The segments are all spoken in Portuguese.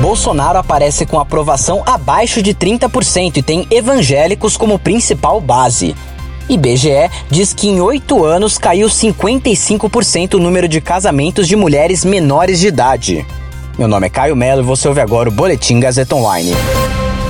Bolsonaro aparece com aprovação abaixo de 30% e tem evangélicos como principal base. IBGE diz que em oito anos caiu 55% o número de casamentos de mulheres menores de idade. Meu nome é Caio Melo e você ouve agora o Boletim Gazeta Online.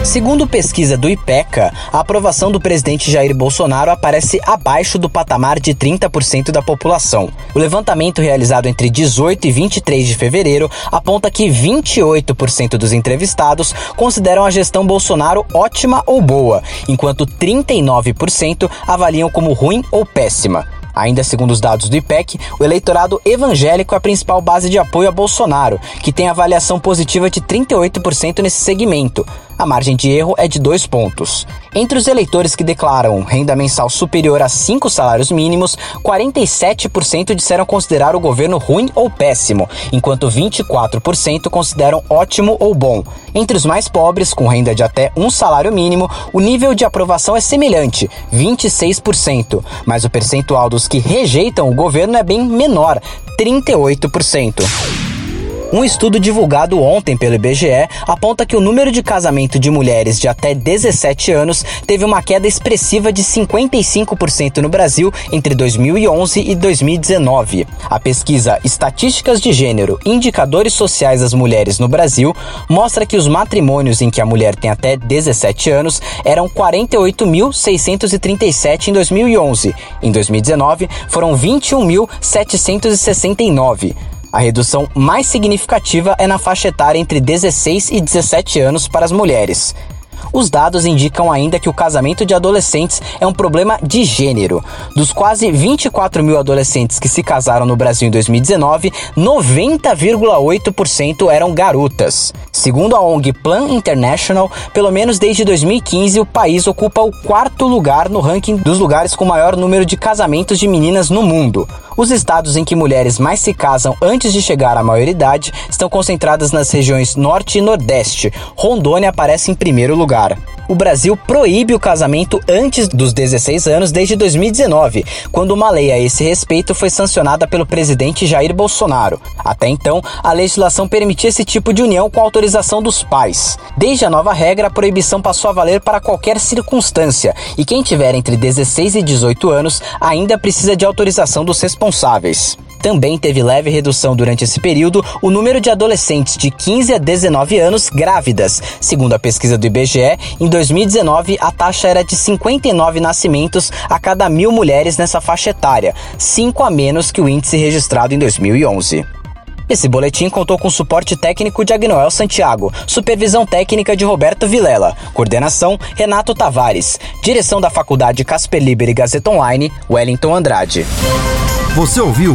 Segundo pesquisa do IPECA, a aprovação do presidente Jair Bolsonaro aparece abaixo do patamar de 30% da população. O levantamento realizado entre 18 e 23 de fevereiro aponta que 28% dos entrevistados consideram a gestão Bolsonaro ótima ou boa, enquanto 39% avaliam como ruim ou péssima. Ainda segundo os dados do IPEC, o eleitorado evangélico é a principal base de apoio a Bolsonaro, que tem avaliação positiva de 38% nesse segmento. A margem de erro é de dois pontos. Entre os eleitores que declaram renda mensal superior a cinco salários mínimos, 47% disseram considerar o governo ruim ou péssimo, enquanto 24% consideram ótimo ou bom. Entre os mais pobres, com renda de até um salário mínimo, o nível de aprovação é semelhante, 26%, mas o percentual dos que rejeitam o governo é bem menor, 38%. Um estudo divulgado ontem pelo IBGE aponta que o número de casamento de mulheres de até 17 anos teve uma queda expressiva de 55% no Brasil entre 2011 e 2019. A pesquisa Estatísticas de Gênero Indicadores Sociais das Mulheres no Brasil mostra que os matrimônios em que a mulher tem até 17 anos eram 48.637 em 2011. Em 2019, foram 21.769. A redução mais significativa é na faixa etária entre 16 e 17 anos para as mulheres. Os dados indicam ainda que o casamento de adolescentes é um problema de gênero. Dos quase 24 mil adolescentes que se casaram no Brasil em 2019, 90,8% eram garotas. Segundo a ONG Plan International, pelo menos desde 2015, o país ocupa o quarto lugar no ranking dos lugares com maior número de casamentos de meninas no mundo. Os estados em que mulheres mais se casam antes de chegar à maioridade estão concentradas nas regiões Norte e Nordeste. Rondônia aparece em primeiro lugar. O Brasil proíbe o casamento antes dos 16 anos desde 2019, quando uma lei a esse respeito foi sancionada pelo presidente Jair Bolsonaro. Até então, a legislação permitia esse tipo de união com autorização dos pais. Desde a nova regra, a proibição passou a valer para qualquer circunstância, e quem tiver entre 16 e 18 anos ainda precisa de autorização dos responsáveis. Também teve leve redução durante esse período o número de adolescentes de 15 a 19 anos grávidas. Segundo a pesquisa do IBGE, em 2019 a taxa era de 59 nascimentos a cada mil mulheres nessa faixa etária, 5 a menos que o índice registrado em 2011. Esse boletim contou com suporte técnico de Agnoel Santiago, supervisão técnica de Roberto Vilela, coordenação Renato Tavares, direção da Faculdade Casper Liber e Gazeta Online, Wellington Andrade. Você ouviu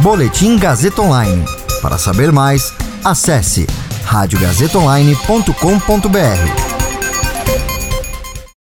Boletim Gazeta Online. Para saber mais, acesse radiogazetaonline.com.br.